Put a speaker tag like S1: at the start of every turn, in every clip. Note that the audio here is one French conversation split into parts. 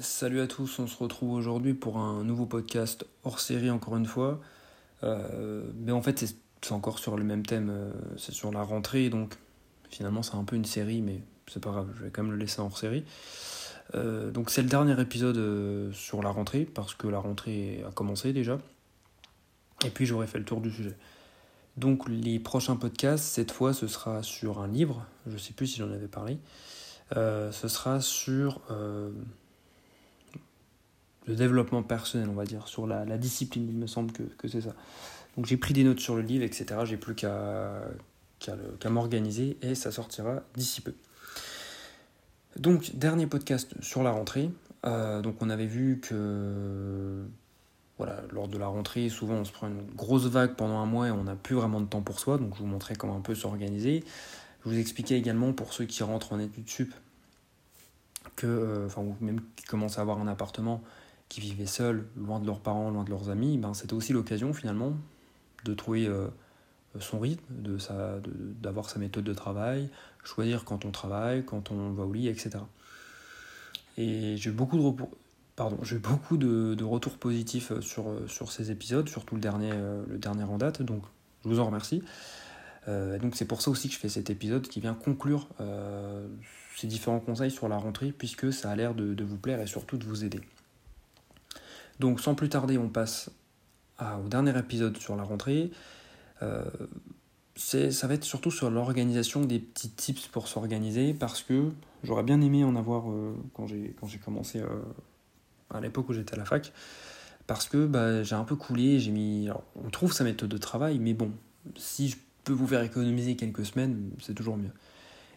S1: Salut à tous, on se retrouve aujourd'hui pour un nouveau podcast hors série encore une fois. Euh, mais en fait c'est encore sur le même thème, euh, c'est sur la rentrée, donc finalement c'est un peu une série, mais c'est pas grave, je vais quand même le laisser hors série. Euh, donc c'est le dernier épisode sur la rentrée, parce que la rentrée a commencé déjà. Et puis j'aurais fait le tour du sujet. Donc les prochains podcasts, cette fois ce sera sur un livre, je sais plus si j'en avais parlé. Ce sera sur le développement personnel, on va dire, sur la, discipline, il me semble que, que c'est ça. Donc j'ai pris des notes sur le livre, etc. J'ai plus qu'à m'organiser et ça sortira d'ici peu. Donc dernier podcast sur la rentrée. Euh, donc on avait vu que voilà, lors de la rentrée, souvent on se prend une grosse vague pendant un mois et on n'a plus vraiment de temps pour soi. Donc je vous montrais comment un peu s'organiser. Je vous expliquais également pour ceux qui rentrent en études sup que, euh, enfin, ou même qui commencent à avoir un appartement, qui vivaient seuls, loin de leurs parents, loin de leurs amis, ben, c'était aussi l'occasion finalement de trouver euh, son rythme, de sa, d'avoir sa méthode de travail, choisir quand on travaille, quand on va au lit, etc. Et j'ai eu beaucoup de, pardon, j'ai beaucoup de, de retours positifs euh, sur, euh, sur ces épisodes, surtout le dernier, le dernier en date, donc je vous en remercie. Donc c'est pour ça aussi que je fais cet épisode qui vient conclure ces différents conseils sur la rentrée, puisque ça a l'air de vous plaire et surtout de vous aider. Donc sans plus tarder, on passe au dernier épisode sur la rentrée. Euh, ça va être surtout sur l'organisation des petits tips pour s'organiser, parce que j'aurais bien aimé en avoir euh, quand j'ai commencé euh, à l'époque où j'étais à la fac, parce que bah, j'ai un peu coulé, j'ai mis... on trouve sa méthode de travail, mais bon, si je peux vous faire économiser quelques semaines, c'est toujours mieux.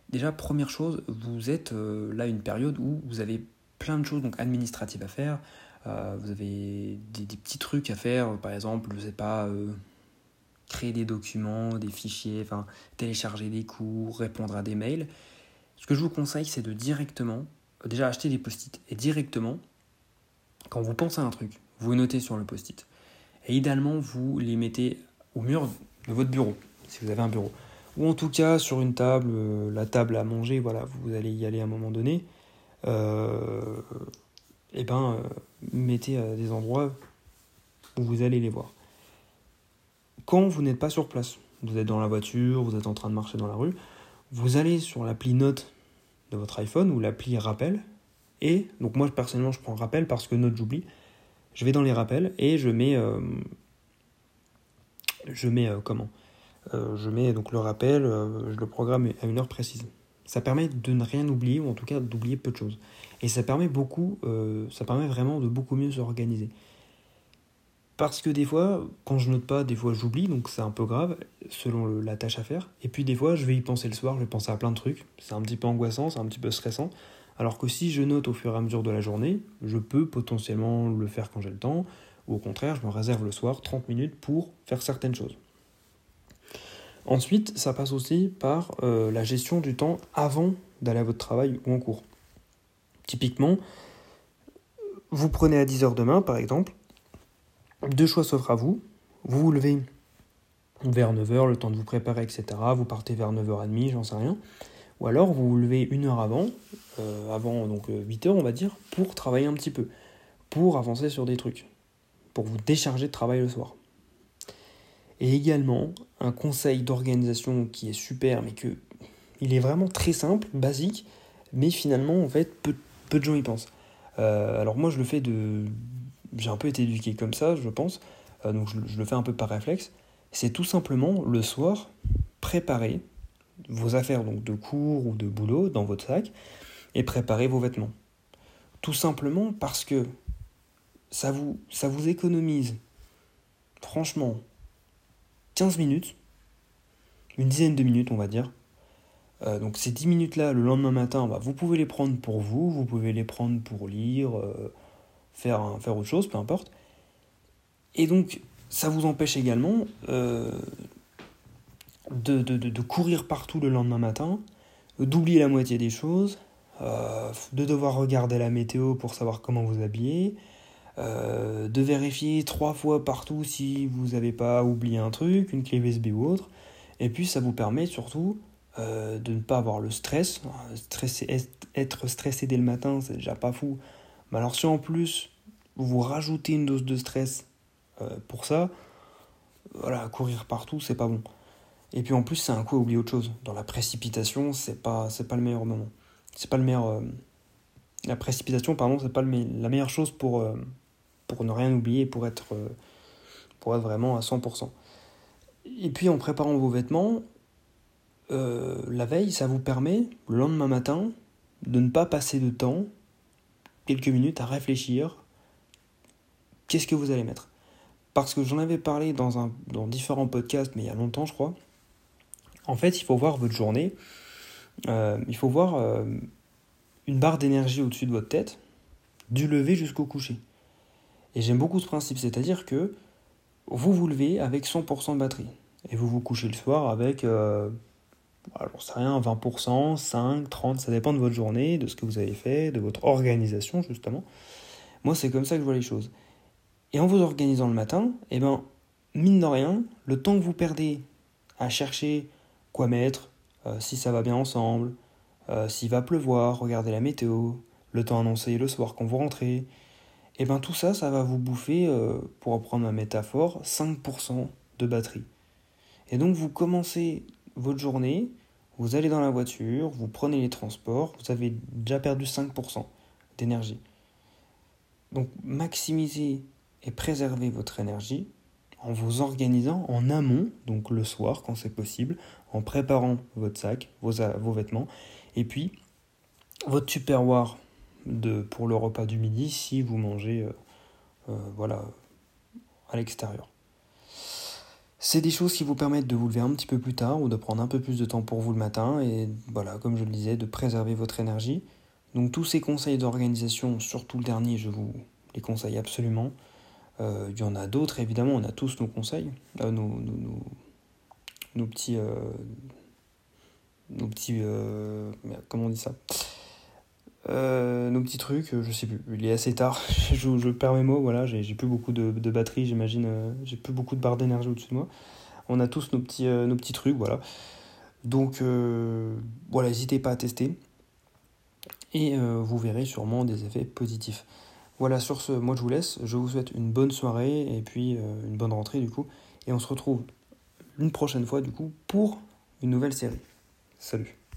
S1: Déjà, première chose, vous êtes là une période où vous avez plein de choses donc administratives à faire. Euh, vous avez des, petits trucs à faire, par exemple, je sais pas, euh, créer des documents, des fichiers, télécharger des cours, répondre à des mails. Ce que je vous conseille, c'est de directement, déjà acheter des post-it et directement, quand vous pensez à un truc, vous notez sur le post-it. Et idéalement, vous les mettez au mur de votre bureau, si vous avez un bureau. Ou en tout cas sur une table, euh, la table à manger, voilà, vous allez y aller à un moment donné. Et ben, euh, mettez à des endroits où vous allez les voir. Quand vous n'êtes pas sur place, vous êtes dans la voiture, vous êtes en train de marcher dans la rue, vous allez sur l'appli Note de votre iPhone ou l'appli Rappel. Et donc moi personnellement je prends Rappel parce que Note j'oublie. Je vais dans les rappels et je mets euh, je mets euh, comment? Euh, Je mets donc le rappel, euh, je le programme à une heure précise. Ça permet de ne rien oublier ou en tout cas d'oublier peu de choses. Et ça permet beaucoup, euh, ça permet vraiment de beaucoup mieux s'organiser. Parce que des fois, quand je note pas, des fois j'oublie, donc c'est un peu grave selon la tâche à faire. Et puis des fois, je vais y penser le soir, je vais penser à plein de trucs. C'est un petit peu angoissant, c'est un petit peu stressant. Alors que si je note au fur et à mesure de la journée, je peux potentiellement le faire quand j'ai le temps, ou au contraire, je me réserve le soir 30 minutes pour faire certaines choses. Ensuite, ça passe aussi par euh, la gestion du temps avant d'aller à votre travail ou en cours. Typiquement, vous prenez à 10h demain, par exemple, deux choix s'offrent à vous. Vous vous levez vers 9h, le temps de vous préparer, etc. Vous partez vers 9h30, j'en sais rien. Ou alors vous vous levez une heure avant, euh, avant donc 8h on va dire, pour travailler un petit peu, pour avancer sur des trucs, pour vous décharger de travail le soir. Et également, un conseil d'organisation qui est super, mais que il est vraiment très simple, basique, mais finalement, en fait, peu, de gens y pensent. Euh, alors moi, je le fais de... J'ai un peu été éduqué comme ça, je pense, euh, donc je, je le fais un peu par réflexe. C'est tout simplement, le soir, préparer vos affaires donc de cours ou de boulot dans votre sac et préparer vos vêtements. Tout simplement parce que ça vous, ça vous économise, franchement, 15 minutes, une dizaine de minutes on va dire. Euh, donc ces 10 minutes-là, le lendemain matin, bah, vous pouvez les prendre pour vous, vous pouvez les prendre pour lire, euh, faire, faire autre chose, peu importe. Et donc ça vous empêche également euh, de, de, courir partout le lendemain matin, d'oublier la moitié des choses, de devoir regarder la météo pour savoir comment vous habiller, euh, de vérifier trois fois partout si vous n'avez pas oublié un truc, une clé USB ou autre. Et puis ça vous permet surtout euh, de ne pas avoir le stress. Stresser- être stressé dès le matin, c'est déjà pas fou. Mais alors si en plus vous rajoutez une dose de stress pour ça, voilà, courir partout, c'est pas bon. Et puis en plus, c'est un coup à oublier autre chose. Dans la précipitation, c'est pas, pas le meilleur moment. C'est pas le meilleur. Euh, la précipitation, pardon, c'est pas la meilleure chose pour, euh, pour ne rien oublier, pour être, euh, vraiment à 100%. Et puis en préparant vos vêtements, la veille, ça vous permet, le lendemain matin, de ne pas passer de temps, quelques minutes, à réfléchir qu'est-ce que vous allez mettre. Parce que j'en avais parlé dans, différents podcasts, mais il y a longtemps, je crois. En fait, il faut voir votre journée. Euh, il faut voir euh, une barre d'énergie au-dessus de votre tête, du lever jusqu'au coucher. Et j'aime beaucoup ce principe, c'est-à-dire que vous vous levez avec 100% de batterie. Et vous vous couchez le soir avec, euh, rien, 20%, 5, 30, ça dépend de votre journée, de ce que vous avez fait, de votre organisation justement. Moi, c'est comme ça que je vois les choses. Et en vous organisant le matin, eh ben, mine de rien, le temps que vous perdez à chercher quoi mettre, euh, si ça va bien ensemble, euh, s'il va pleuvoir, regarder la météo, le temps annoncé le soir quand vous rentrez, et eh ben tout ça, ça va vous bouffer, euh, pour reprendre ma métaphore, 5% de batterie. Et donc vous commencez votre journée, vous allez dans la voiture, vous prenez les transports, vous avez déjà perdu 5% d'énergie. Donc maximisez et préserver votre énergie en vous organisant en amont, donc le soir quand c'est possible, en préparant votre sac, vos, vêtements, et puis votre superware de, pour le repas du midi si vous mangez euh, euh, voilà, à l'extérieur. C'est des choses qui vous permettent de vous lever un petit peu plus tard ou de prendre un peu plus de temps pour vous le matin et voilà, comme je le disais, de préserver votre énergie. Donc tous ces conseils d'organisation, surtout le dernier, je vous les conseille absolument. Euh, il y en a d'autres, évidemment, on a tous nos conseils, euh, nos, nos, petits. Nos petits. comment on dit ça? Nos petits trucs, je sais plus, il est assez tard, je, perds mes mots, voilà, j'ai plus beaucoup de, batterie, j'imagine, j'ai plus beaucoup de barres d'énergie au-dessus de moi. On a tous nos petits, nos trucs, voilà. Donc, voilà, n'hésitez pas à tester. Et vous verrez sûrement des effets positifs. Voilà, sur ce, moi je vous laisse. Je vous souhaite une bonne soirée et puis euh, une bonne rentrée du coup. Et on se retrouve une prochaine fois du coup pour une nouvelle série. Salut